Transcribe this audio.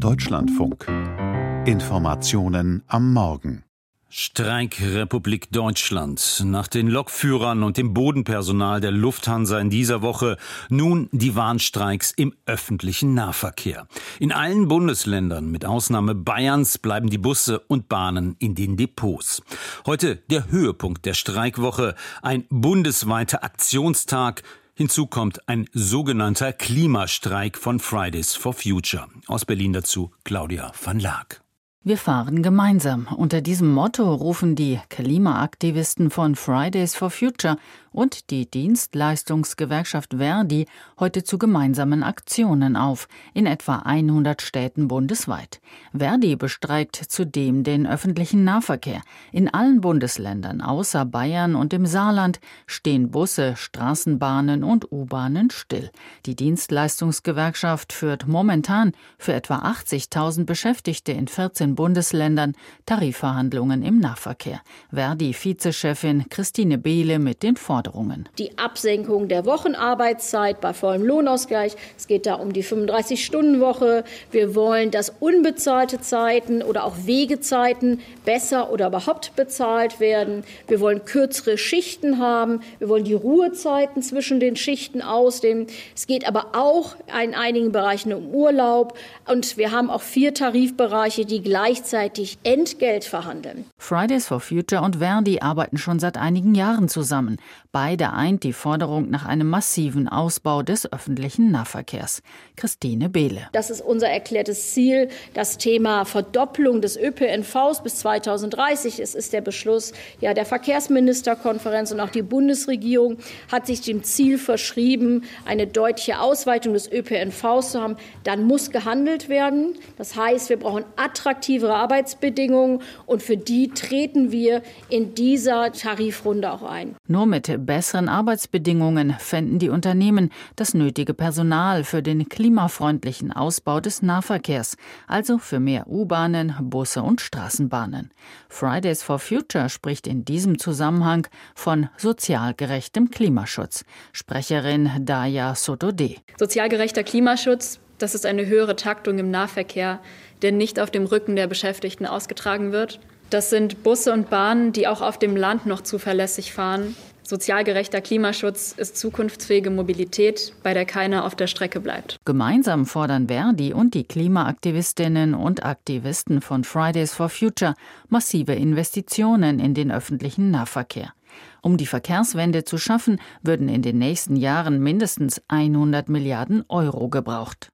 Deutschlandfunk. Informationen am Morgen. Streikrepublik Deutschland. Nach den Lokführern und dem Bodenpersonal der Lufthansa in dieser Woche nun die Warnstreiks im öffentlichen Nahverkehr. In allen Bundesländern, mit Ausnahme Bayerns, bleiben die Busse und Bahnen in den Depots. Heute der Höhepunkt der Streikwoche, ein bundesweiter Aktionstag Hinzu kommt ein sogenannter Klimastreik von Fridays for Future. Aus Berlin dazu Claudia van Laak. Wir fahren gemeinsam. Unter diesem Motto rufen die Klimaaktivisten von Fridays for Future und die Dienstleistungsgewerkschaft Verdi heute zu gemeinsamen Aktionen auf, in etwa 100 Städten bundesweit. Verdi bestreikt zudem den öffentlichen Nahverkehr. In allen Bundesländern außer Bayern und im Saarland stehen Busse, Straßenbahnen und U-Bahnen still. Die Dienstleistungsgewerkschaft führt momentan für etwa 80.000 Beschäftigte in 14 Bundesländern Tarifverhandlungen im Nahverkehr. Verdi-Vizechefin Christine Behle mit den Forderungen. Die Absenkung der Wochenarbeitszeit bei vollem Lohnausgleich. Es geht da um die 35-Stunden-Woche. Wir wollen, dass unbezahlte Zeiten oder auch Wegezeiten besser oder überhaupt bezahlt werden. Wir wollen kürzere Schichten haben. Wir wollen die Ruhezeiten zwischen den Schichten ausdehnen. Es geht aber auch in einigen Bereichen um Urlaub. Und wir haben auch vier Tarifbereiche, die gleichzeitig Entgelt verhandeln. Fridays for Future und Verdi arbeiten schon seit einigen Jahren zusammen. Beide eint die Forderung nach einem massiven Ausbau des öffentlichen Nahverkehrs. Christine Behle. Das ist unser erklärtes Ziel. Das Thema Verdopplung des ÖPNVs bis 2030. Es ist der Beschluss ja, der Verkehrsministerkonferenz und auch die Bundesregierung hat sich dem Ziel verschrieben, eine deutliche Ausweitung des ÖPNVs zu haben. Dann muss gehandelt werden. Das heißt, wir brauchen attraktivere Arbeitsbedingungen und für die treten wir in dieser Tarifrunde auch ein. Nur mit besseren Arbeitsbedingungen fänden die Unternehmen das nötige Personal für den klimafreundlichen Ausbau des Nahverkehrs, also für mehr U-Bahnen, Busse und Straßenbahnen. Fridays for Future spricht in diesem Zusammenhang von sozial gerechtem Klimaschutz. Sprecherin Daya Sotode. Sozial gerechter Klimaschutz, das ist eine höhere Taktung im Nahverkehr, der nicht auf dem Rücken der Beschäftigten ausgetragen wird. Das sind Busse und Bahnen, die auch auf dem Land noch zuverlässig fahren Sozial gerechter Klimaschutz ist zukunftsfähige Mobilität, bei der keiner auf der Strecke bleibt. Gemeinsam fordern Verdi und die Klimaaktivistinnen und Aktivisten von Fridays for Future massive Investitionen in den öffentlichen Nahverkehr. Um die Verkehrswende zu schaffen, würden in den nächsten Jahren mindestens 100 Milliarden Euro gebraucht.